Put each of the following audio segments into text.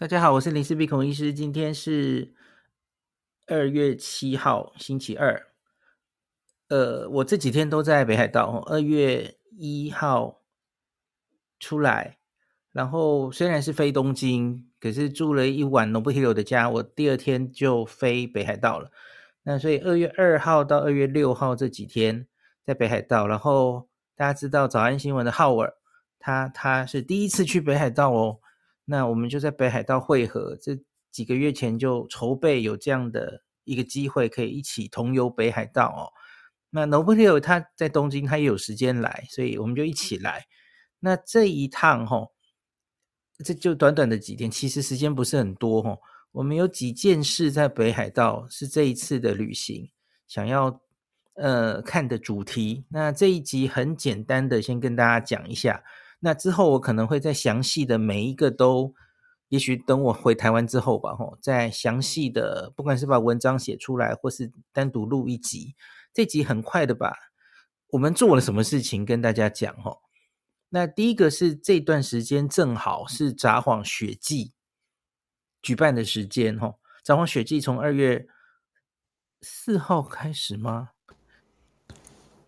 大家好，我是林氏璧孔医师。今天是二月七号，星期二。呃，我这几天都在北海道。二月一号出来，然后虽然是飞东京，可是住了一晚 Nobuhiro 的家，我第二天就飞北海道了。那所以二月二号到二月六号这几天在北海道。然后大家知道早安新闻的浩尔，他他是第一次去北海道哦。那我们就在北海道会合，这几个月前就筹备有这样的一个机会，可以一起同游北海道哦。那 n o b l e 他在东京，他也有时间来，所以我们就一起来。那这一趟哈、哦，这就短短的几天，其实时间不是很多哈、哦。我们有几件事在北海道是这一次的旅行想要呃看的主题。那这一集很简单的先跟大家讲一下。那之后我可能会再详细的每一个都，也许等我回台湾之后吧，吼，再详细的，不管是把文章写出来，或是单独录一集，这集很快的吧。我们做了什么事情跟大家讲，吼。那第一个是这段时间正好是札幌雪季举办的时间，吼，札幌雪季从二月四号开始吗？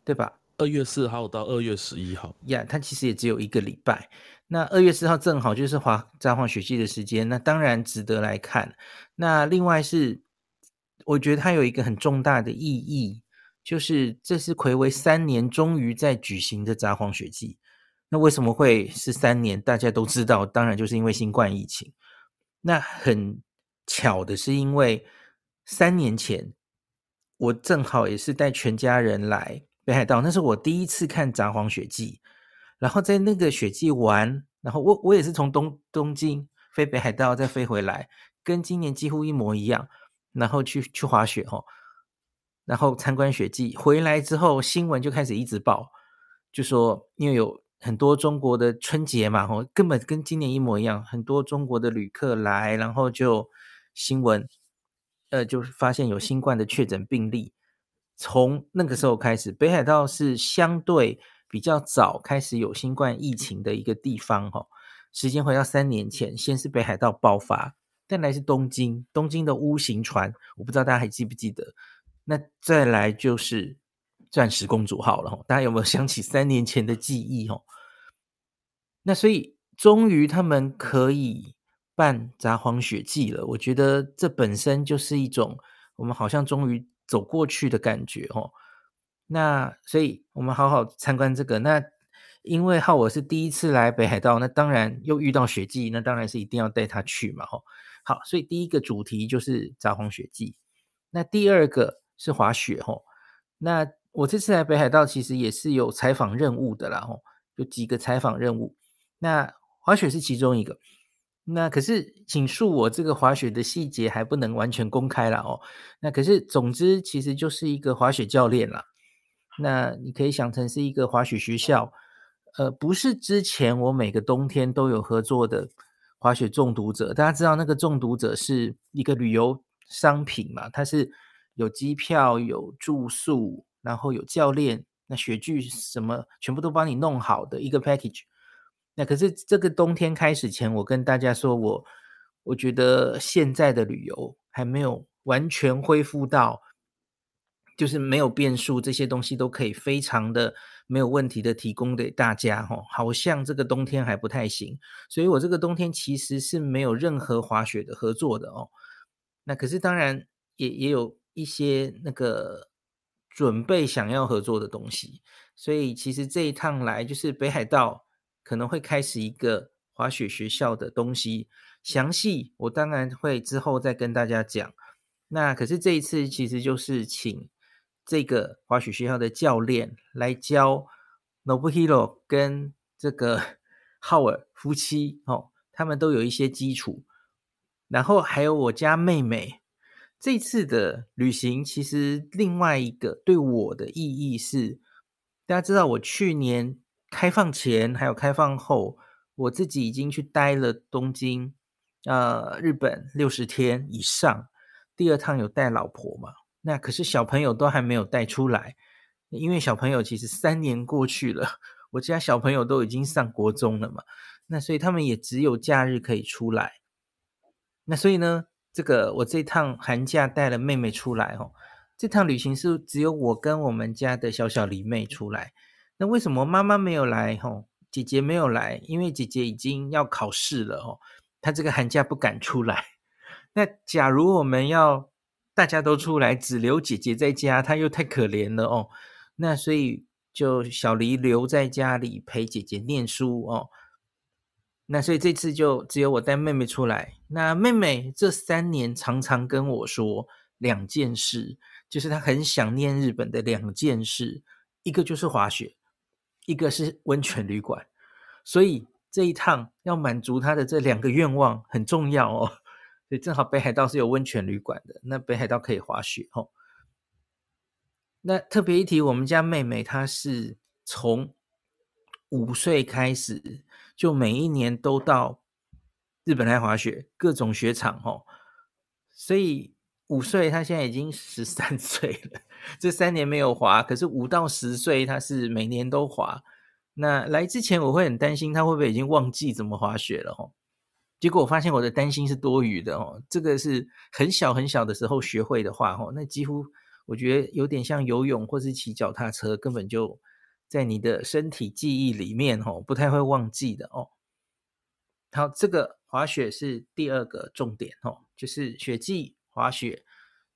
对吧？二月四号到二月十一号，呀它其实也只有一个礼拜。那二月四号正好就是滑札幌雪祭的时间，那当然值得来看。那另外是，我觉得它有一个很重大的意义，就是这是睽违三年终于在举行的札幌雪祭。那为什么会是三年？大家都知道，当然就是因为新冠疫情。那很巧的是，因为三年前我正好也是带全家人来。北海道，那是我第一次看札幌雪祭，然后在那个雪祭玩，然后我我也是从东东京飞北海道再飞回来，跟今年几乎一模一样，然后去去滑雪吼，然后参观雪祭，回来之后新闻就开始一直报，就说因为有很多中国的春节嘛吼，根本跟今年一模一样，很多中国的旅客来，然后就新闻，呃，就发现有新冠的确诊病例。从那个时候开始，北海道是相对比较早开始有新冠疫情的一个地方。哈，时间回到三年前，先是北海道爆发，再来是东京，东京的 U 型船，我不知道大家还记不记得。那再来就是钻石公主号了，大家有没有想起三年前的记忆？哦，那所以终于他们可以办札幌雪季了。我觉得这本身就是一种，我们好像终于。走过去的感觉哦，那所以我们好好参观这个。那因为浩我是第一次来北海道，那当然又遇到雪季，那当然是一定要带他去嘛。吼，好，所以第一个主题就是札幌雪季。那第二个是滑雪。吼，那我这次来北海道其实也是有采访任务的啦。吼，有几个采访任务。那滑雪是其中一个。那可是，请恕我这个滑雪的细节还不能完全公开了哦。那可是，总之其实就是一个滑雪教练啦。那你可以想成是一个滑雪学校，呃，不是之前我每个冬天都有合作的滑雪中毒者。大家知道那个中毒者是一个旅游商品嘛？它是有机票、有住宿，然后有教练，那雪具什么全部都帮你弄好的一个 package。那可是这个冬天开始前，我跟大家说我，我觉得现在的旅游还没有完全恢复到，就是没有变数，这些东西都可以非常的没有问题的提供给大家哈，好像这个冬天还不太行，所以我这个冬天其实是没有任何滑雪的合作的哦。那可是当然也也有一些那个准备想要合作的东西，所以其实这一趟来就是北海道。可能会开始一个滑雪学校的东西，详细我当然会之后再跟大家讲。那可是这一次其实就是请这个滑雪学校的教练来教 Nobuhiro 跟这个 浩尔夫妻哦，他们都有一些基础。然后还有我家妹妹，这次的旅行其实另外一个对我的意义是，大家知道我去年。开放前还有开放后，我自己已经去待了东京、呃日本六十天以上。第二趟有带老婆嘛？那可是小朋友都还没有带出来，因为小朋友其实三年过去了，我家小朋友都已经上国中了嘛。那所以他们也只有假日可以出来。那所以呢，这个我这趟寒假带了妹妹出来哦，这趟旅行是只有我跟我们家的小小李妹出来。那为什么妈妈没有来？吼，姐姐没有来，因为姐姐已经要考试了哦，她这个寒假不敢出来。那假如我们要大家都出来，只留姐姐在家，她又太可怜了哦。那所以就小黎留在家里陪姐姐念书哦。那所以这次就只有我带妹妹出来。那妹妹这三年常常跟我说两件事，就是她很想念日本的两件事，一个就是滑雪，一个是温泉旅馆。所以这一趟要满足他的这两个愿望很重要哦。所以正好北海道是有温泉旅馆的，那北海道可以滑雪哦。那特别一提，我们家妹妹她是从五岁开始。就每一年都到日本来滑雪，各种雪场哦。所以五岁，她现在已经十三 岁了。这三年没有滑，可是五到十岁他是每年都滑。那来之前我会很担心他会不会已经忘记怎么滑雪了哦。结果我发现我的担心是多余的哦。这个是很小很小的时候学会的话哦，那几乎我觉得有点像游泳或是骑脚踏车，根本就。在你的身体记忆里面，哦，不太会忘记的哦。好，这个滑雪是第二个重点哦，就是雪季滑雪。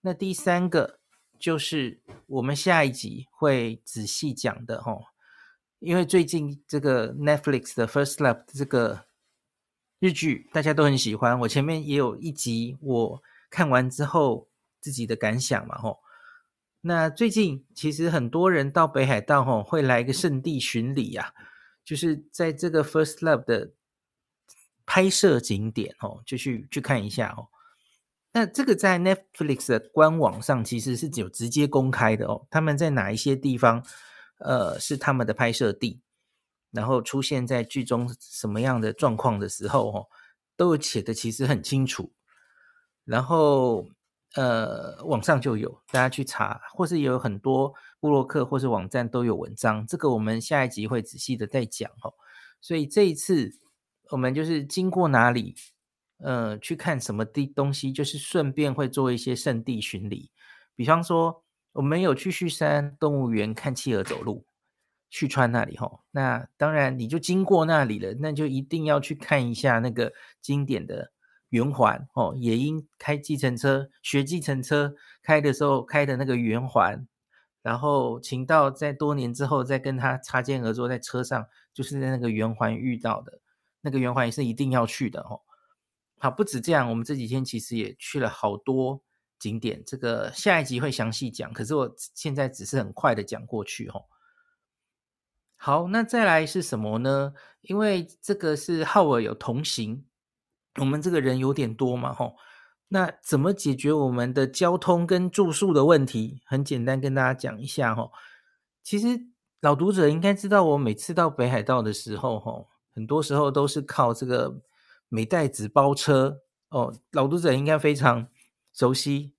那第三个就是我们下一集会仔细讲的哦，因为最近这个 Netflix 的 First Love 这个日剧大家都很喜欢，我前面也有一集我看完之后自己的感想嘛，吼。那最近其实很多人到北海道吼，会来一个圣地巡礼呀，就是在这个 First Love 的拍摄景点哦，就去去看一下哦。那这个在 Netflix 的官网上其实是有直接公开的哦，他们在哪一些地方呃是他们的拍摄地，然后出现在剧中什么样的状况的时候哦，都有写的其实很清楚，然后。呃，网上就有，大家去查，或是有很多部落客或是网站都有文章。这个我们下一集会仔细的再讲哦。所以这一次我们就是经过哪里，呃，去看什么地东西，就是顺便会做一些圣地巡礼。比方说，我们有去旭山动物园看企鹅走路，旭川那里吼。那当然你就经过那里了，那就一定要去看一下那个经典的。圆环哦，也因开计程车学计程车开的时候开的那个圆环，然后晴道在多年之后再跟他擦肩而坐在车上，就是在那个圆环遇到的，那个圆环也是一定要去的哦。好，不止这样，我们这几天其实也去了好多景点，这个下一集会详细讲，可是我现在只是很快的讲过去哦。好，那再来是什么呢？因为这个是浩尔有同行。我们这个人有点多嘛，吼，那怎么解决我们的交通跟住宿的问题？很简单，跟大家讲一下，吼。其实老读者应该知道，我每次到北海道的时候，吼，很多时候都是靠这个美代子包车哦。老读者应该非常熟悉。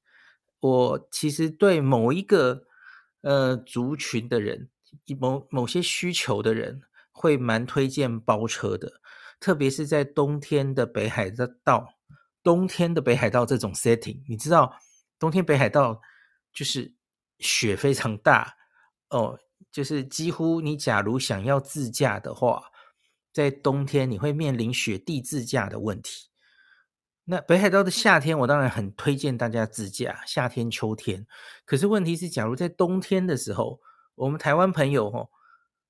我其实对某一个呃族群的人，某某些需求的人，会蛮推荐包车的。特别是在冬天的北海道，冬天的北海道这种 setting，你知道，冬天北海道就是雪非常大哦，就是几乎你假如想要自驾的话，在冬天你会面临雪地自驾的问题。那北海道的夏天，我当然很推荐大家自驾，夏天、秋天。可是问题是，假如在冬天的时候，我们台湾朋友哦。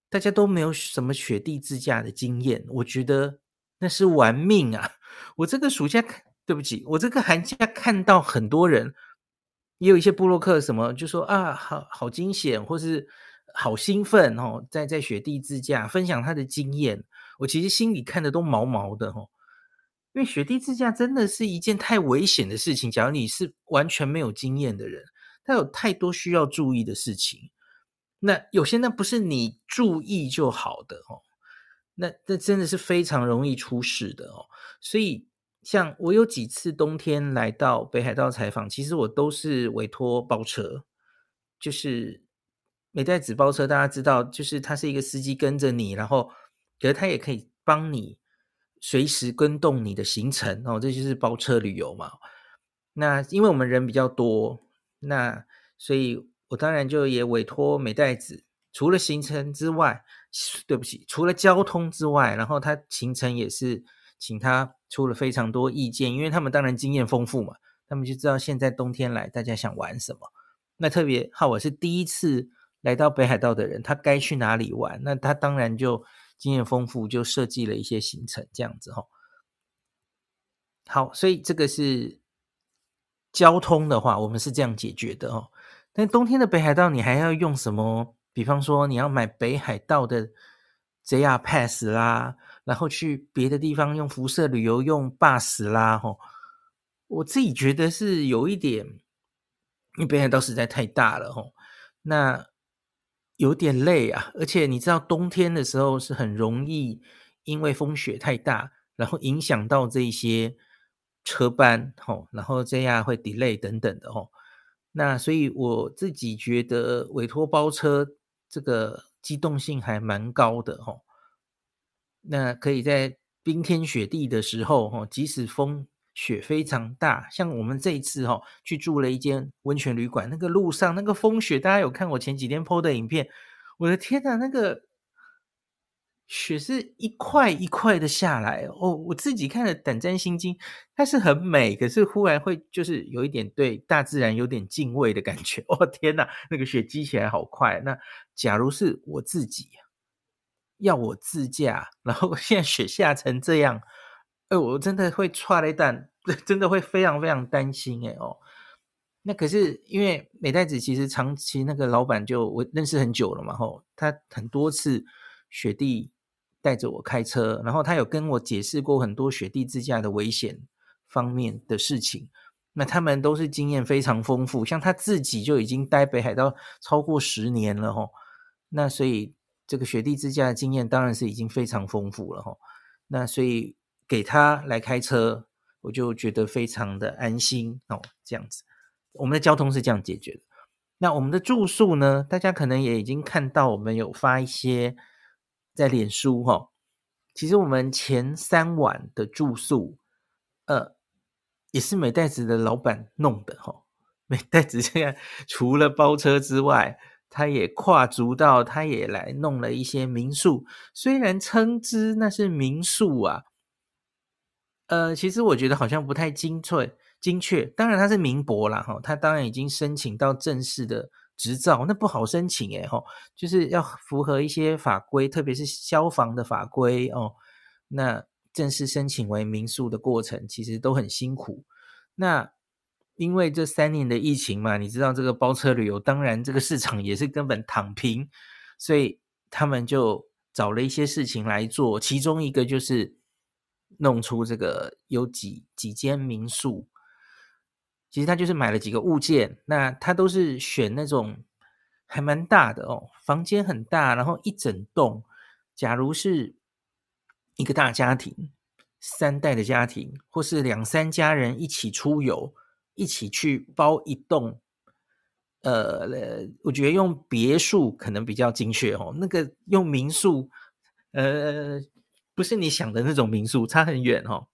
大家都没有什么雪地自驾的经验，我觉得那是玩命啊！我这个暑假，对不起，我这个寒假看到很多人，也有一些部落客什么就说啊，好好惊险，或是好兴奋哦，在在雪地自驾分享他的经验，我其实心里看的都毛毛的哦，因为雪地自驾真的是一件太危险的事情。假如你是完全没有经验的人，他有太多需要注意的事情。那有些那不是你注意就好的哦，那那真的是非常容易出事的哦。所以像我有几次冬天来到北海道采访，其实我都是委托包车，就是美代子包车，大家知道，就是他是一个司机跟着你，然后可是他也可以帮你随时跟动你的行程哦，这就是包车旅游嘛。那因为我们人比较多，那所以我当然就也委托美袋子，除了行程之外，对不起，除了交通之外，然后他行程也是请他出了非常多意见，因为他们当然经验丰富嘛，他们就知道现在冬天来大家想玩什么。那特别好，我是第一次来到北海道的人，他该去哪里玩？那他当然就经验丰富，就设计了一些行程这样子哈。好，所以这个是。交通的话，我们是这样解决的哦。但冬天的北海道，你还要用什么？比方说，你要买北海道的 JR Pass 啦，然后去别的地方用辐射旅游用 bus 啦。吼，我自己觉得是有一点，因为北海道实在太大了，吼，那有点累啊。而且你知道，冬天的时候是很容易因为风雪太大，然后影响到这些。车班吼，然后这样会 delay 等等的吼，那所以我自己觉得委托包车这个机动性还蛮高的吼，那可以在冰天雪地的时候吼，即使风雪非常大，像我们这一次哦去住了一间温泉旅馆，那个路上那个风雪，大家有看我前几天 PO 的影片，我的天呐，那个。雪是一块一块的下来哦，我自己看了胆战心惊。它是很美，可是忽然会就是有一点对大自然有点敬畏的感觉。哦天哪，那个雪积起来好快。那假如是我自己要我自驾，然后现在雪下成这样，哎，我真的会剉咧等，真的会非常非常担心哎哦。那可是因为美代子其实长期那个老板就我认识很久了嘛，吼，他很多次雪地。带着我开车，然后他有跟我解释过很多雪地自驾的危险方面的事情。那他们都是经验非常丰富，像他自己就已经待北海道超过十年了吼。那所以这个雪地自驾的经验当然是已经非常丰富了吼。那所以给他来开车，我就觉得非常的安心哦。这样子，我们的交通是这样解决的。那我们的住宿呢？大家可能也已经看到，我们有发一些。在脸书哈，其实我们前三晚的住宿，呃，也是美代子的老板弄的哈。美代子现在 除了包车之外，他也跨足到，他也来弄了一些民宿。虽然称之那是民宿啊，呃，其实我觉得好像不太精确，精确。当然他是民博啦哈，他当然已经申请到正式的。执照那不好申请诶吼，就是要符合一些法规，特别是消防的法规哦。那正式申请为民宿的过程，其实都很辛苦。那因为这三年的疫情嘛，你知道这个包车旅游，当然这个市场也是根本躺平，所以他们就找了一些事情来做，其中一个就是弄出这个有几几间民宿。其实他就是买了几个物件，那他都是选那种还蛮大的哦，房间很大，然后一整栋。假如是一个大家庭，三代的家庭，或是两三家人一起出游，一起去包一栋。呃，我觉得用别墅可能比较精确哦。那个用民宿，呃，不是你想的那种民宿，差很远哦。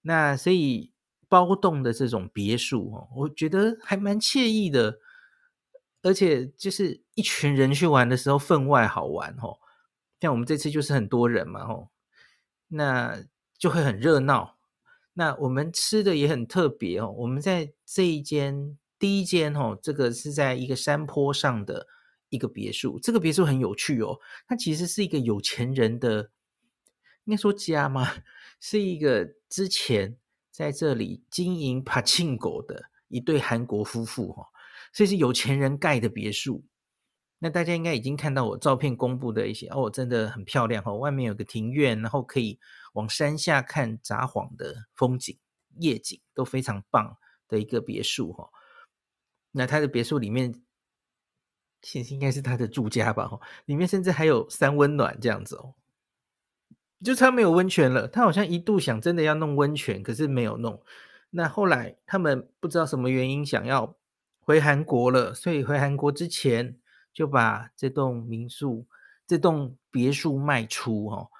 那所以。包栋的这种别墅哦，我觉得还蛮惬意的，而且就是一群人去玩的时候分外好玩哦。像我们这次就是很多人嘛吼，那就会很热闹。那我们吃的也很特别哦，我们在这一间第一间哦，这个是在一个山坡上的一个别墅，这个别墅很有趣哦，它其实是一个有钱人的，应该说家吗？是一个之前。在这里经营柏青哥的一对韩国夫妇哈，所以是有钱人盖的别墅。那大家应该已经看到我照片公布的一些哦，真的很漂亮哈。外面有个庭院，然后可以往山下看札幌的风景，夜景都非常棒的一个别墅哈。那他的别墅里面，其实应该是他的住家吧哈，里面甚至还有三温暖这样子哦。就差没有温泉了。他好像一度想真的要弄温泉，可是没有弄。那后来他们不知道什么原因想要回韩国了，所以回韩国之前就把这栋民宿、这栋别墅卖出哦。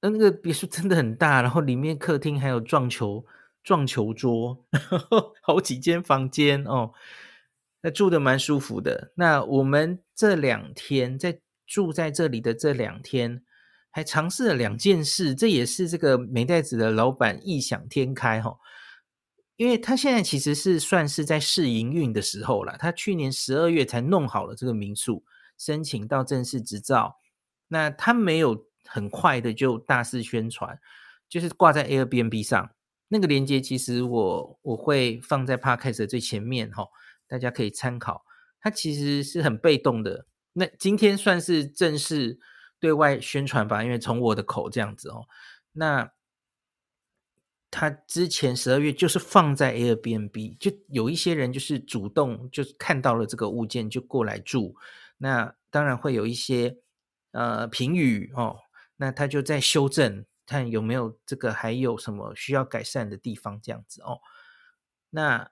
那那个别墅真的很大，然后里面客厅还有撞球撞球桌，然后好几间房间哦，那住的蛮舒服的。那我们这两天在住在这里的这两天，还尝试了两件事，这也是这个美代子的老板异想天开哈、因为他现在其实是算是在试营运的时候了，他去年十二月才弄好了这个民宿，申请到正式执照，那他没有。很快的就大肆宣传，就是挂在 Airbnb 上那个链接，其实我我会放在 Podcast 的最前面哈，大家可以参考。它其实是很被动的，那今天算是正式对外宣传吧，因为从我的口这样子哦。那他之前十二月就是放在 Airbnb，就有一些人就是主动就是看到了这个物件就过来住，那当然会有一些呃评语哦。那他就在修正，看有没有这个还有什么需要改善的地方，这样子哦。那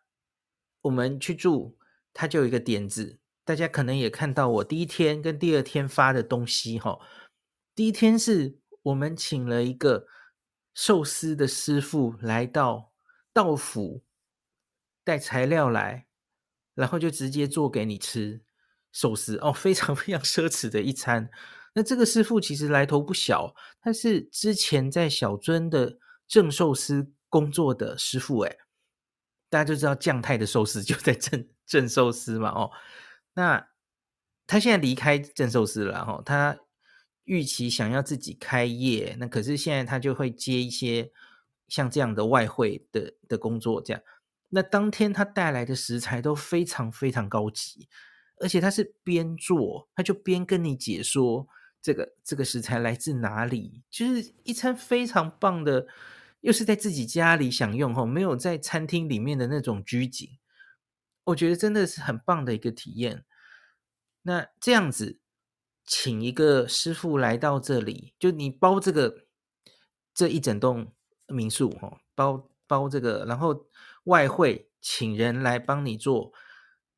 我们去住，他就有一个点子，大家可能也看到我第一天跟第二天发的东西哈、第一天是我们请了一个寿司的师傅来到到府，带材料来，然后就直接做给你吃寿司哦，非常非常奢侈的一餐。那这个师傅其实来头不小，他是之前在小樽的正寿司工作的师傅，诶，大家就知道将太的寿司就在正正寿司嘛，哦，那他现在离开正寿司了，哦，他预期想要自己开业，那可是现在他就会接一些像这样的外汇的的工作，这样，那当天他带来的食材都非常非常高级，而且他是边做他就边跟你解说。这个这个食材来自哪里？就是一餐非常棒的，又是在自己家里享用，吼，没有在餐厅里面的那种拘谨，我觉得真的是很棒的一个体验。那这样子，请一个师傅来到这里，就你包这个这一整栋民宿，吼，包包这个，然后外汇请人来帮你做。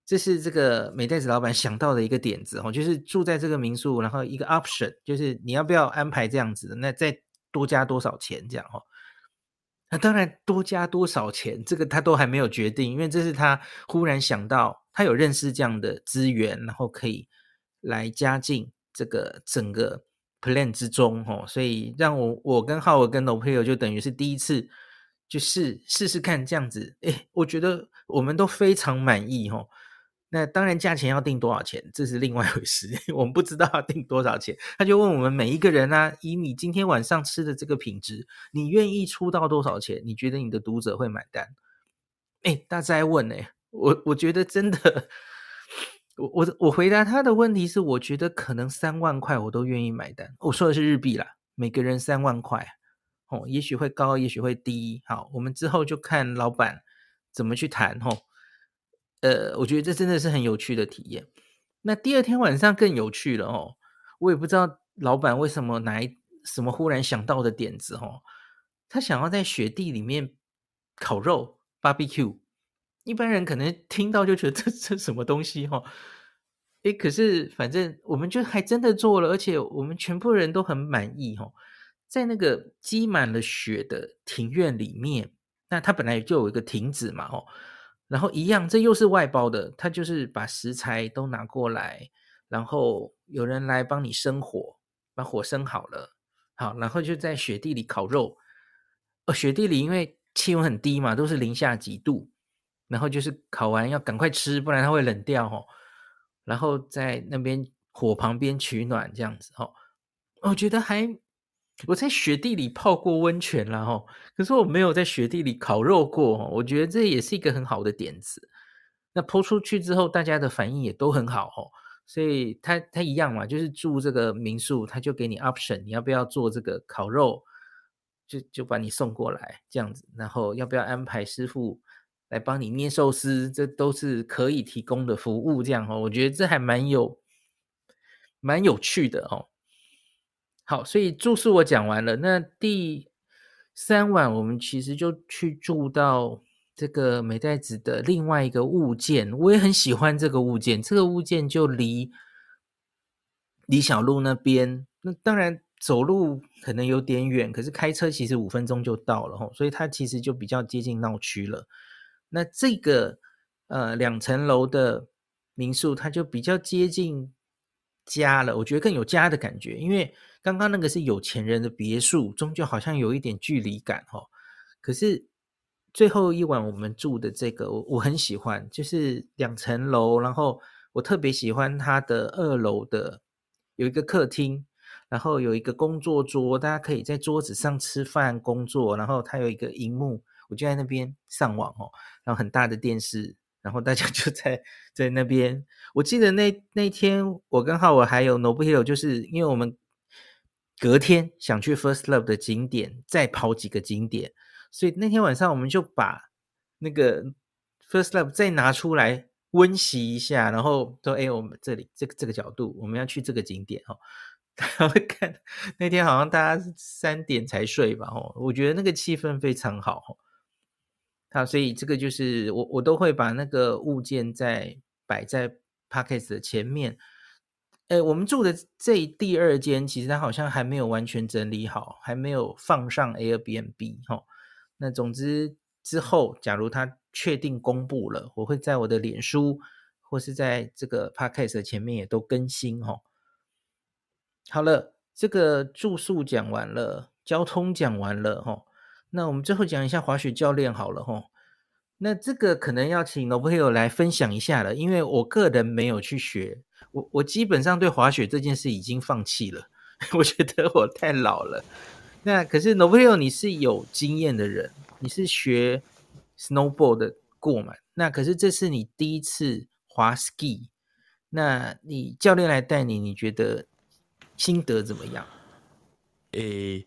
这是这个美代子老板想到的一个点子哦，就是住在这个民宿，然后一个 option 就是你要不要安排这样子的，那再多加多少钱这样哦。那当然多加多少钱，这个他都还没有决定，因为这是他忽然想到，他有认识这样的资源，然后可以来加进这个整个 plan 之中哦，所以让我我跟浩尔跟罗佩友就等于是第一次就是试试看这样子，诶，我觉得我们都非常满意哦。那当然，价钱要定多少钱，这是另外一回事。我们不知道要定多少钱，他就问我们每一个人啊，以你今天晚上吃的这个品质，你愿意出到多少钱？你觉得你的读者会买单？哎，大家在问呢，我我觉得真的，我我我回答他的问题是，我觉得可能三万块我都愿意买单。我说的是日币啦，每个人三万块，哦，也许会高，也许会低。好，我们之后就看老板怎么去谈，吼。呃，我觉得这真的是很有趣的体验。那第二天晚上更有趣了哦，我也不知道老板为什么哪一什么忽然想到的点子哦，他想要在雪地里面烤肉 barbecue。一般人可能听到就觉得 这这什么东西哈，诶，可是反正我们就还真的做了，而且我们全部人都很满意哈。在那个积满了雪的庭院里面，那它本来就有一个亭子嘛，哦。然后一样，这又是外包的，他就是把食材都拿过来，然后有人来帮你生火，把火生好了，好，然后就在雪地里烤肉。哦，雪地里因为气温很低嘛，都是零下几度，然后就是烤完要赶快吃，不然它会冷掉哦。然后在那边火旁边取暖这样子哦，我觉得还。我在雪地里泡过温泉了哈，可是我没有在雪地里烤肉过，我觉得这也是一个很好的点子。那泼出去之后，大家的反应也都很好哈，所以他他一样嘛，就是住这个民宿，他就给你 option，你要不要做这个烤肉，就就把你送过来这样子，然后要不要安排师傅来帮你捏寿司，这都是可以提供的服务，这样哦，我觉得这还蛮有蛮有趣的哦。好，所以住宿我讲完了。那第三晚，我们其实就去住到这个美代子的另外一个物件。我也很喜欢这个物件，这个物件就离李小璐那边。那当然，走路可能有点远，可是开车其实五分钟就到了吼，所以它其实就比较接近闹区了。那这个呃两层楼的民宿，它就比较接近家了，我觉得更有家的感觉。因为刚刚那个是有钱人的别墅，终究好像有一点距离感哦。可是最后一晚我们住的这个，我我很喜欢，就是两层楼，然后我特别喜欢它的二楼的有一个客厅。然后有一个工作桌，大家可以在桌子上吃饭工作。然后它有一个荧幕，我就在那边上网哦。然后很大的电视，然后大家 就在在那边。我记得那那天我刚好我还有 Nobu Hiro，就是因为我们隔天想去 First Love 的景点，再跑几个景点，所以那天晚上我们就把那个 First Love 再拿出来温习一下，然后说：“哎，我们这里这个这个角度，我们要去这个景点哦。”他会看那天好像大家三点才睡吧？哦，我觉得那个气氛非常好。好，所以这个就是我我都会把那个物件在摆在 Podcast 的前面。诶，我们住的这第二间其实它好像还没有完全整理好，还没有放上 Airbnb 哈。那总之之后，假如它确定公布了，我会在我的脸书或是在这个 Podcast 的前面也都更新哈。好了，这个住宿讲完了，交通讲完了哈，那我们最后讲一下滑雪教练好了哈。那这个可能要请 Nobu Hiro 来分享一下了，因为我个人没有去学，我我基本上对滑雪这件事已经放弃了，我觉得我太老了。那可是 Nobu Hiro 你是有经验的人，你是学 snowboard 的过嘛？那可是这是你第一次滑 ski，那你教练来带你，你觉得？心得怎么样？诶、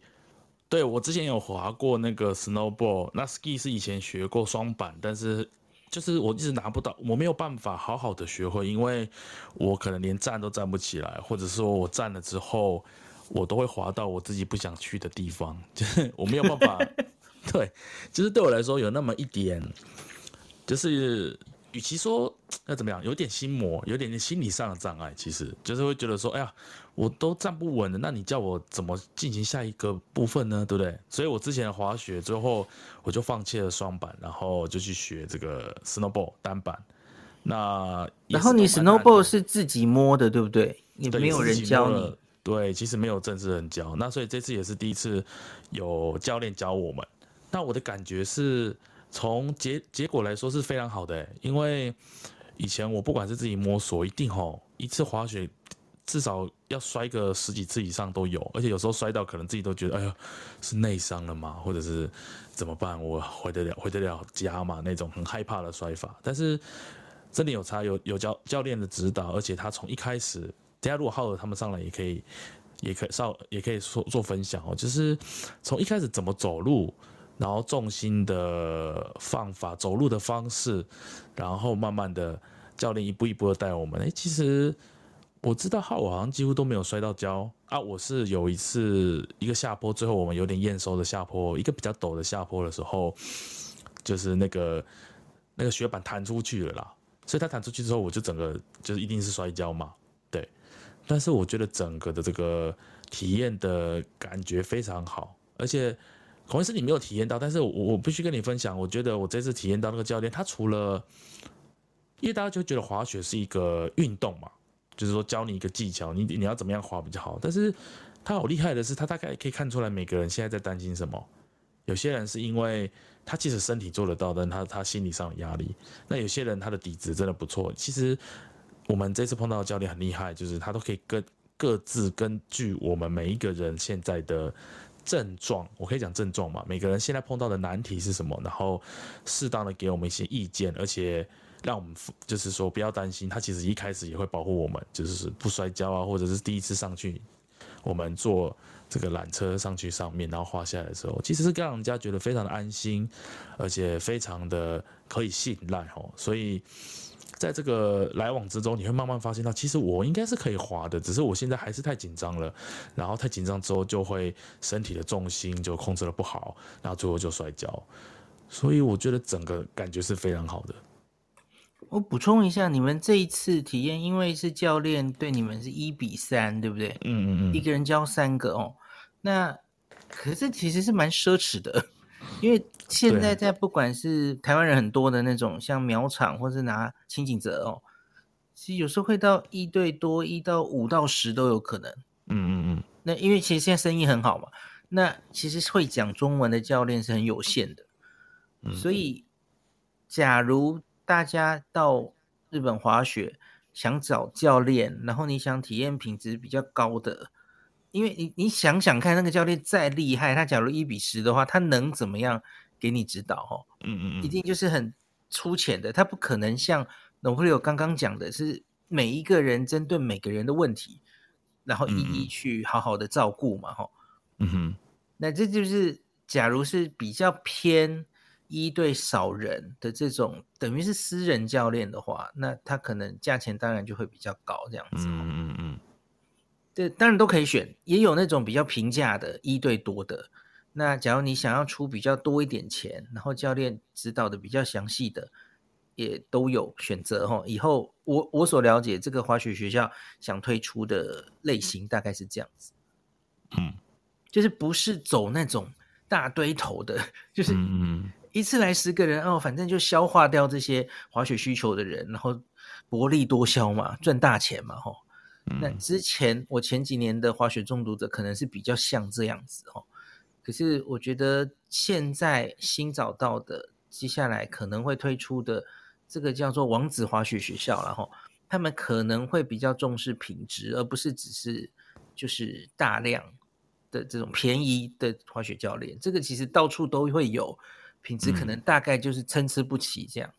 对，我之前有滑过那个 snowboard，那 ski 是以前学过双板，但是就是我一直拿不到，我没有办法好好的学会，因为我可能连站都站不起来，或者说我站了之后，我都会滑到我自己不想去的地方，就是 我没有办法。对，就是对我来说有那么一点，就是。与其说要怎么样，有点心魔，有点点心理上的障碍，其实就是会觉得说，哎呀，我都站不稳了，那你叫我怎么进行下一个部分呢？对不对？所以我之前的滑雪之后，我就放弃了双板，然后就去学这个 snowboard 单板。那然后你 snowboard 是自己摸的，对不对？你没有人教你。对，其实没有正式人教。那所以这次也是第一次有教练教我们。那我的感觉是。从结结果来说是非常好的，因为以前我不管是自己摸索，一定吼一次滑雪至少要摔个十几次以上都有，而且有时候摔到可能自己都觉得，哎呦，是内伤了吗？或者是怎么办？我回得了回得了家嘛？那种很害怕的摔法。但是这里有差，有有教教练的指导，而且他从一开始，等下如果浩尔他们上来也可以，也可以上也可以说做分享哦，就是从一开始怎么走路。然后重心的方法，走路的方式，然后慢慢的教练一步一步的带我们。哎，其实我知道，哈我好像几乎都没有摔到跤啊。我是有一次一个下坡，最后我们有点验收的下坡，一个比较陡的下坡的时候，就是那个那个雪板弹出去了啦。所以它弹出去之后，我就整个就是一定是摔跤嘛，对。但是我觉得整个的这个体验的感觉非常好，而且。可能是你没有体验到，但是我我必须跟你分享，我觉得我这次体验到那个教练，他除了，因为大家就觉得滑雪是一个运动嘛，就是说教你一个技巧，你你要怎么样滑比较好。但是他好厉害的是，他大概可以看出来每个人现在在担心什么。有些人是因为他其实身体做得到，但他他心理上有压力。那有些人他的底子真的不错。其实我们这次碰到的教练很厉害，就是他都可以跟各自根据我们每一个人现在的。症状，我可以讲症状嘛？每个人现在碰到的难题是什么？然后适当的给我们一些意见，而且让我们就是说不要担心。他其实一开始也会保护我们，就是不摔跤啊，或者是第一次上去，我们坐这个缆车上去上面，然后滑下来的时候，其实是让人家觉得非常的安心，而且非常的可以信赖哦。所以。在这个来往之中，你会慢慢发现到，其实我应该是可以滑的，只是我现在还是太紧张了。然后太紧张之后，就会身体的重心就控制的不好，然后最后就摔跤。所以我觉得整个感觉是非常好的。我补充一下，你们这一次体验，因为是教练对你们是一比三，对不对？嗯嗯嗯，一个人教三个哦。那可是其实是蛮奢侈的，因为现在在不管是台湾人很多的那种，像苗场或是拿清景泽哦，其实有时候会到一对多，一到五到十都有可能。嗯嗯嗯。那因为其实现在生意很好嘛，那其实会讲中文的教练是很有限的，嗯、所以假如大家到日本滑雪想找教练，然后你想体验品质比较高的。因为你你想想看，那个教练再厉害，他假如一比十的话，他能怎么样给你指导？哈，嗯嗯嗯，一定就是很粗浅的，他不可能像 Nofrio 刚刚讲的，是每一个人针对每个人的问题，然后一一去好好的照顾嘛，哈，嗯哼，那这就是假如是比较偏一对少人的这种，等于是私人教练的话，那他可能价钱当然就会比较高，这样子，嗯嗯嗯。这当然都可以选，也有那种比较平价的一对多的。那假如你想要出比较多一点钱，然后教练指导的比较详细的，也都有选择哈。以后我我所了解这个滑雪学校想推出的类型大概是这样子，嗯，就是不是走那种大堆头的，就是一次来十个人哦，反正就消化掉这些滑雪需求的人，然后薄利多销嘛，赚大钱嘛，吼。那之前我前几年的滑雪中毒者可能是比较像这样子哦，可是我觉得现在新找到的，接下来可能会推出的这个叫做王子滑雪学校，然后他们可能会比较重视品质，而不是只是就是大量的这种便宜的滑雪教练。这个其实到处都会有，品质可能大概就是参差不齐这样。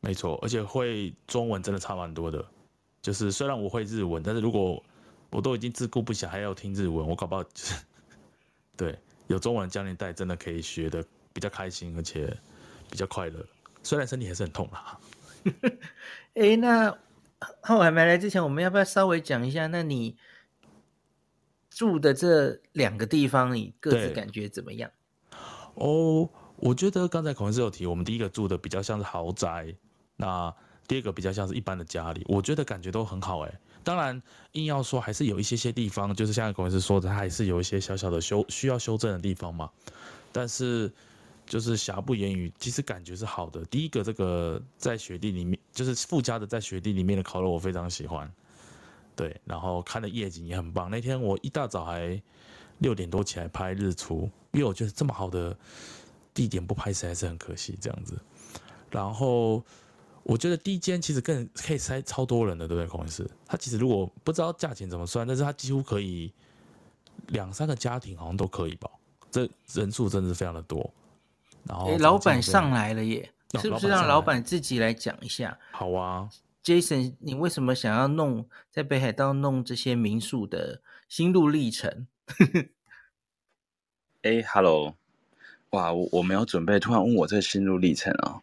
没错，而且会中文真的差蛮多的。就是虽然我会日文，但是如果我都已经自顾不暇，还要听日文，我搞不好就是对有中文教练带，真的可以学的比较开心，而且比较快乐。虽然身体还是很痛啦。哎、欸，那浩还没来之前，我们要不要稍微讲一下？那你住的这两个地方，你各自感觉怎么样？哦，我觉得刚才孔文是有提，我们第一个住的比较像是豪宅，那。第二个比较像是一般的家里，我觉得感觉都很好哎。当然，硬要说还是有一些些地方，就是像孔老师说的，它还是有一些小小的修需要修正的地方嘛。但是就是瑕不掩瑜，其实感觉是好的。第一个，这个在雪地里面，就是附加的在雪地里面的烤肉，我非常喜欢。对，然后看的夜景也很棒。那天我一大早还六点多起来拍日出，因为我觉得这么好的地点不拍实在是很可惜这样子。然后。我觉得第一间其实更可以塞超多人的，对不对，孔医师？他其实如果不知道价钱怎么算，但是他几乎可以两三个家庭好像都可以吧？这人数真的是非常的多。然后，老板上来了耶，是不是让老板自己来讲一下？好啊，Jason，你为什么想要弄在北海道弄这些民宿的心路历程？哎，Hello，哇，我我没有准备，突然问我这心路历程啊。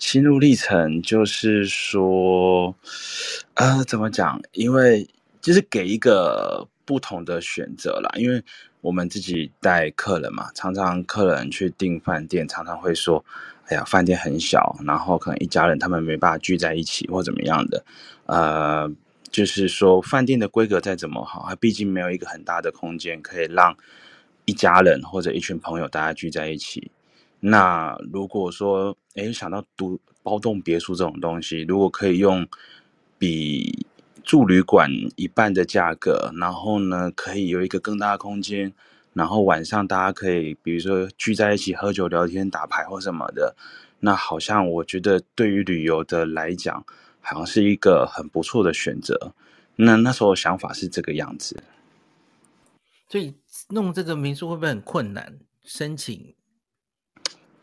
心路历程就是说，呃，怎么讲？因为就是给一个不同的选择啦。因为我们自己带客人嘛，常常客人去订饭店，常常会说：“哎呀，饭店很小，然后可能一家人他们没办法聚在一起，或怎么样的。”呃，就是说饭店的规格再怎么好，它毕竟没有一个很大的空间可以让一家人或者一群朋友大家聚在一起。那如果说，诶，想到独包栋别墅这种东西，如果可以用比住旅馆一半的价格，然后呢，可以有一个更大的空间，然后晚上大家可以，比如说聚在一起喝酒、聊天、打牌或什么的，那好像我觉得对于旅游的来讲，好像是一个很不错的选择。那那时候想法是这个样子。所以弄这个民宿会不会很困难？申请？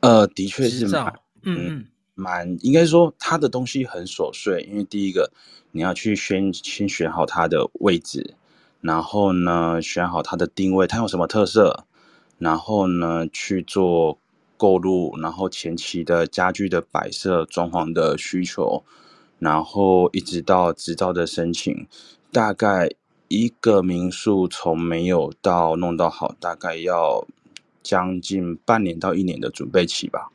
呃，的确是蛮，嗯嗯，蛮应该说它的东西很琐碎，因为第一个你要去先先选好它的位置，然后呢选好它的定位，它有什么特色，然后呢去做购入，然后前期的家具的摆设、装潢的需求，然后一直到执照的申请，大概一个民宿从没有到弄到好，大概要。将近半年到一年的准备期吧。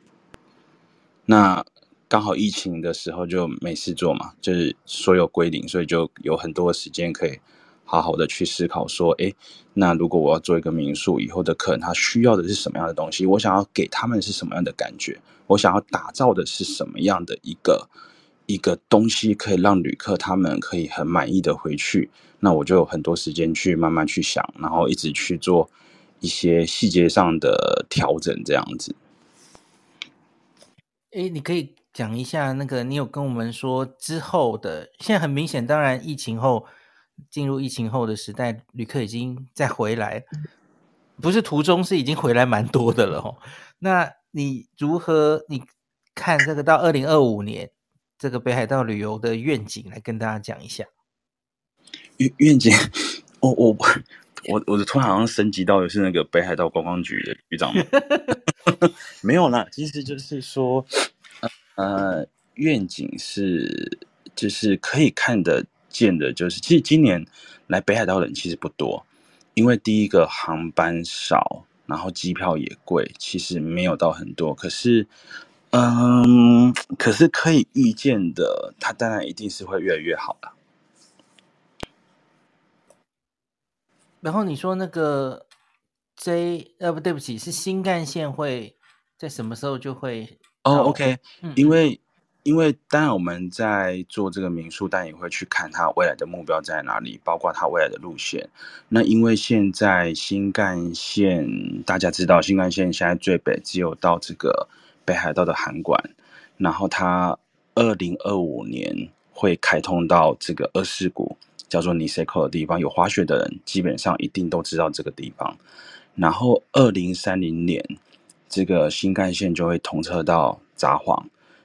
那刚好疫情的时候就没事做嘛，就是所有归零，所以就有很多时间可以好好的去思考说，诶，那如果我要做一个民宿，以后的客人他需要的是什么样的东西？我想要给他们是什么样的感觉？我想要打造的是什么样的一个一个东西，可以让旅客他们可以很满意的回去？那我就有很多时间去慢慢去想，然后一直去做一些细节上的调整，这样子。诶，你可以讲一下那个，你有跟我们说之后的，现在很明显，当然疫情后进入疫情后的时代，旅客已经再回来，不是途中是已经回来蛮多的了哦。那你如何你看这个到二零二五年这个北海道旅游的愿景，来跟大家讲一下？愿愿景，我我我我的突然好像升级到的是那个北海道观光局的局长吗？没有啦，其实就是说，呃，愿景是就是可以看得见的，就是其实今年来北海道的人其实不多，因为第一个航班少，然后机票也贵，其实没有到很多。可是，嗯，可是可以预见的，它当然一定是会越来越好的。然后你说那个。J 呃不对不起，是新干线会在什么时候就会哦、oh,？OK，、嗯、因为因为当然我们在做这个民宿，但也会去看它未来的目标在哪里，包括它未来的路线。那因为现在新干线大家知道，新干线现在最北只有到这个北海道的函馆，然后它二零二五年会开通到这个二世谷，叫做尼塞口的地方，有滑雪的人基本上一定都知道这个地方。然后，二零三零年，这个新干线就会通车到札幌，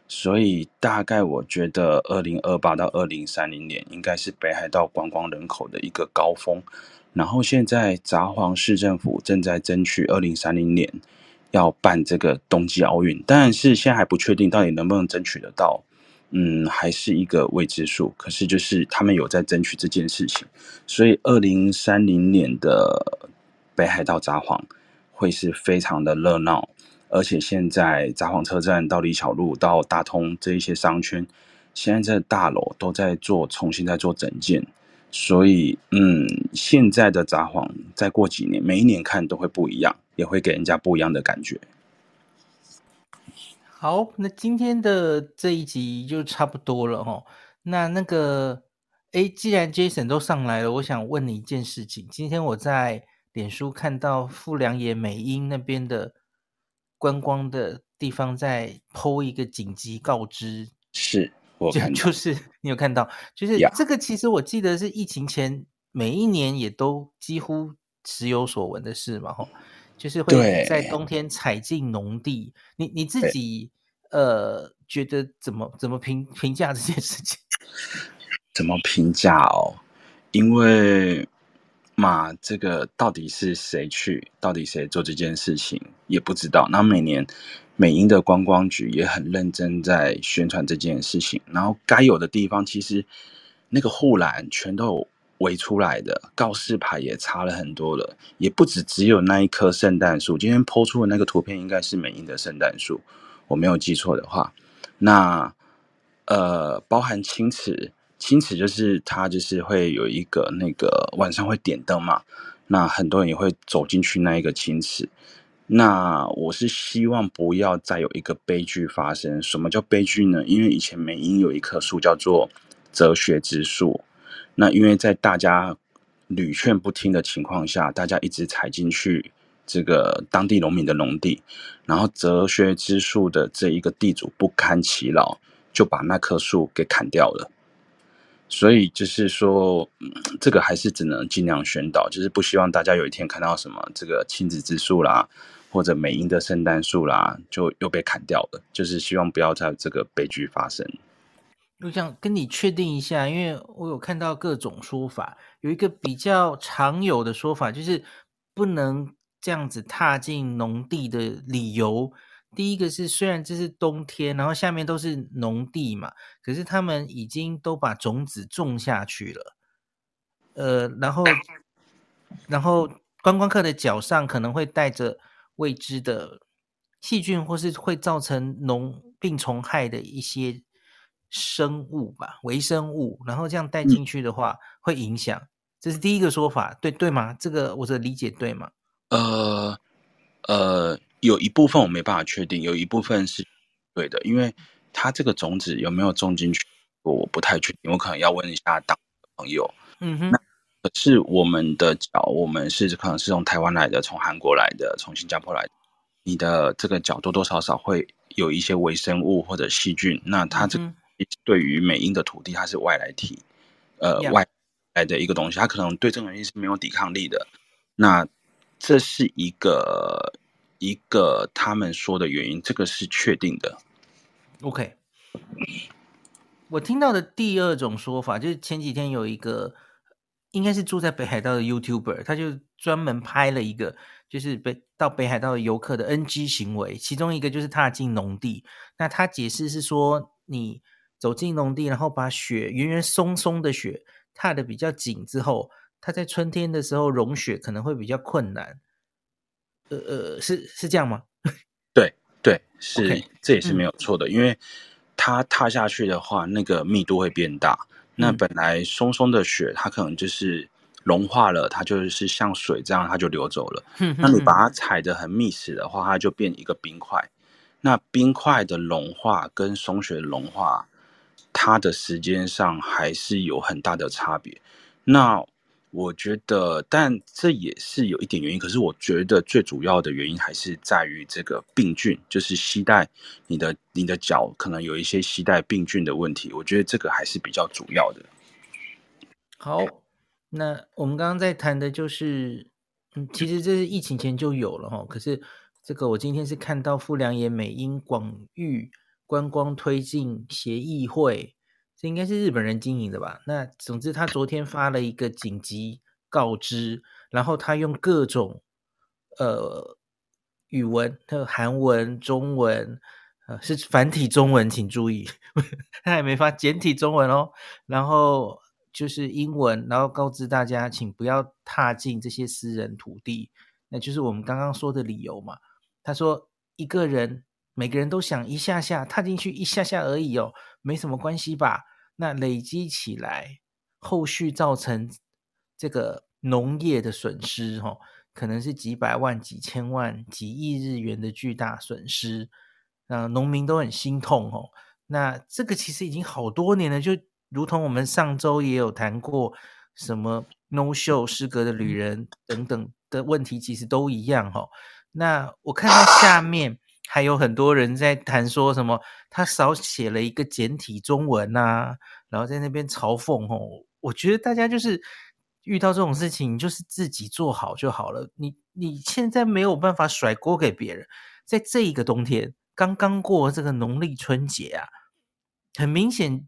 所以大概我觉得，二零二八到二零三零年应该是北海道观光人口的一个高峰。然后，现在札幌市政府正在争取二零三零年要办这个冬季奥运，但是现在还不确定到底能不能争取得到，嗯，还是一个未知数。可是就是他们有在争取这件事情，所以二零三零年的。北海道札幌会是非常的热闹，而且现在札幌车站到李巧路到大通这一些商圈，现在这大楼都在做重新在做整建，所以嗯，现在的札幌再过几年，每一年看都会不一样，也会给人家不一样的感觉。好，那今天的这一集就差不多了齁。那那个，诶，既然 Jason 都上来了，我想问你一件事情。今天我在。脸书看到富良野美英那边的观光的地方在 PO 一个紧急告知，是我看 就就是你有看到，就是这个其实我记得是疫情前每一年也都几乎时有所闻的事嘛，吼，就是会在冬天踩进农地。你你自己呃觉得怎么怎么评评价这件事情？怎么评价哦？因为。嘛，这个到底是谁去？到底谁做这件事情也不知道。那每年美英的观光局也很认真在宣传这件事情，然后该有的地方其实那个护栏全都有围出来的，告示牌也插了很多了，也不止只有那一棵圣诞树。今天 PO 出的那个图片应该是美英的圣诞树，我没有记错的话。那呃，包含青池。青池就是它，就是会有一个那个晚上会点灯嘛，那很多人也会走进去那一个青池。那我是希望不要再有一个悲剧发生。什么叫悲剧呢？因为以前美英有一棵树叫做哲学之树，那因为在大家屡劝不听的情况下，大家一直踩进去这个当地农民的农地，然后哲学之树的这一个地主不堪其扰，就把那棵树给砍掉了。所以就是说，这个还是只能尽量宣导，就是不希望大家有一天看到什么这个亲子之树啦，或者美英的圣诞树啦，就又被砍掉了。就是希望不要再这个悲剧发生。我想跟你确定一下，因为我有看到各种说法，有一个比较常有的说法，就是不能这样子踏进农地的理由。第一个是，虽然这是冬天，然后下面都是农地嘛，可是他们已经都把种子种下去了，呃，然后，然后观光客的脚上可能会带着未知的细菌，或是会造成农病虫害的一些生物吧，微生物，然后这样带进去的话，会影响这是第一个说法，对对吗？这个我的理解对吗？呃呃，有一部分我没办法确定，有一部分是对的，因为它这个种子有没有种进去，我不太确定，我可能要问一下当朋友。嗯哼，是我们的脚，我们是可能是从台湾来的，从韩国来的，从新加坡来的，你的这个脚多多少少会有一些微生物或者细菌，那它这对于美英的土地，它是外来体，呃.外来的一个东西，它可能对这种东西是没有抵抗力的。那这是一个一个他们说的原因，这个是确定的。OK，我听到的第二种说法就是前几天有一个应该是住在北海道的 YouTuber，他就专门拍了一个就是北到北海道的游客的 NG 行为，其中一个就是踏进农地。那他解释是说，你走进农地，然后把雪圆圆松松的雪踏的比较紧之后。它在春天的时候融雪可能会比较困难，呃呃，是是这样吗？对对，是 Okay, 这也是没有错的，嗯、因为它踏下去的话，那个密度会变大。嗯、那本来松松的雪，它可能就是融化了，它就是像水这样，它就流走了。嗯、那你把它踩得很密实的话，它就变一个冰块。那冰块的融化跟松雪的融化，它的时间上还是有很大的差别。那我觉得，但这也是有一点原因。可是我觉得最主要的原因还是在于这个病菌，就是携带你的你的脚可能有一些携带病菌的问题。我觉得这个还是比较主要的。好，那我们刚刚在谈的就是，嗯，其实这是疫情前就有了哈。可是这个我今天是看到富良野美英广域观光推进协议会。这应该是日本人经营的吧？那总之，他昨天发了一个紧急告知，然后他用各种呃语文，还有韩文、中文，呃是繁体中文，请注意，他还没发简体中文哦。然后就是英文，然后告知大家，请不要踏进这些私人土地，那就是我们刚刚说的理由嘛。他说一个人。每个人都想一下下踏进去一下下而已哦，没什么关系吧？那累积起来，后续造成这个农业的损失哦，可能是几百万、几千万、几亿日元的巨大损失，那农民都很心痛哦。那这个其实已经好多年了，就如同我们上周也有谈过，什么 no show 失格的旅人等等的问题，其实都一样哦。那我看到下面。还有很多人在谈说什么，他少写了一个简体中文啊，然后在那边嘲讽哦。我觉得大家就是遇到这种事情，就是自己做好就好了。你你现在没有办法甩锅给别人。在这一个冬天，刚刚过这个农历春节啊，很明显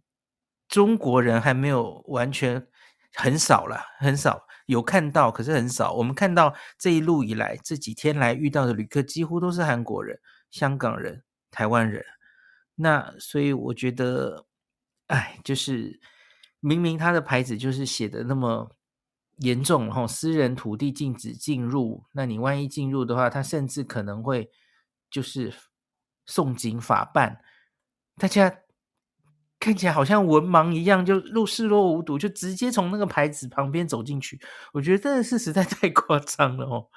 中国人还没有完全很少了，很少。有看到，可是很少。我们看到这一路以来，这几天来遇到的旅客几乎都是韩国人、香港人、台湾人。那所以我觉得，哎，就是明明他的牌子就是写的那么严重，然后私人土地禁止进入，那你万一进入的话，他甚至可能会就是送警法办。大家。看起来好像文盲一样，就入视若无睹，就直接从那个牌子旁边走进去。我觉得真的是实在太 夸张了哦。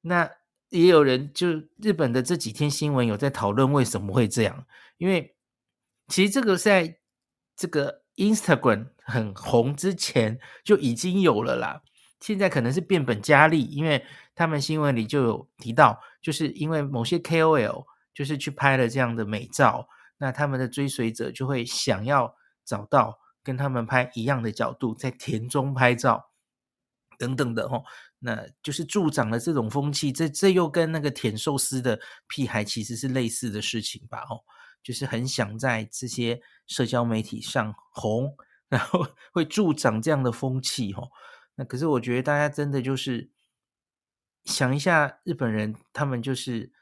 那也有人就日本的这几天新闻有在讨论为什么会这样，因为其实这个在这个 Instagram 很红之前就已经有了啦。现在可能是变本加厉，因为他们新闻里就有提到，就是因为某些 KOL 就是去拍了这样的美照。那他们的追随者就会想要找到跟他们拍一样的角度，在田中拍照等等的哦，那就是助长了这种风气。这这又跟那个舔寿司的屁孩其实是类似的事情吧？哦，就是很想在这些社交媒体上红，然后 会助长这样的风气哦。那可是我觉得大家真的就是想一下，日本人他们就是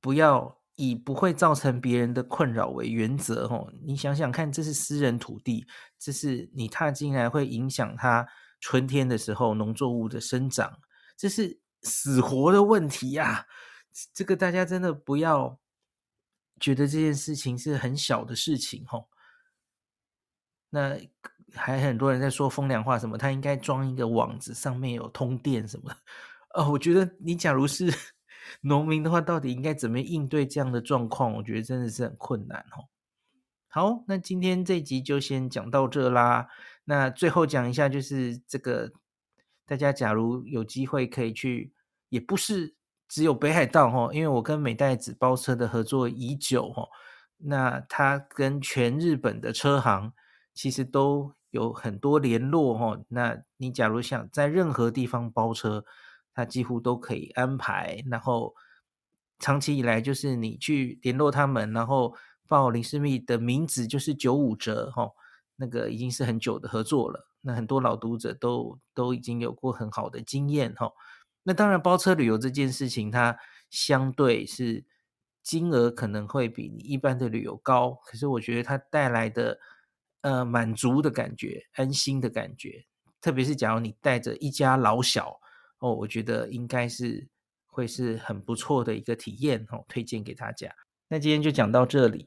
不要。以不会造成别人的困扰为原则，吼，你想想看，这是私人土地，这是你踏进来会影响他春天的时候农作物的生长，这是死活的问题呀！这个大家真的不要觉得这件事情是很小的事情，吼。那还很多人在说风凉话，什么他应该装一个网子，上面有通电什么。哦，我觉得你假如是 农民的话，到底应该怎么应对这样的状况？我觉得真的是很困难哦。好，那今天这集就先讲到这啦。那最后讲一下，就是这个大家假如有机会可以去，也不是只有北海道哦，因为我跟美代子包车的合作已久哦。那他跟全日本的车行其实都有很多联络哦。那你假如想在任何地方包车，他几乎都可以安排，然后长期以来就是你去联络他们，然后报林氏密的名字就是九五折哦，那个已经是很久的合作了。那很多老读者都都已经有过很好的经验哈。那当然包车旅游这件事情，它相对是金额可能会比你一般的旅游高，可是我觉得它带来的呃满足的感觉、安心的感觉，特别是假如你带着一家老小。哦，我觉得应该是会是很不错的一个体验哦，推荐给大家。那今天就讲到这里，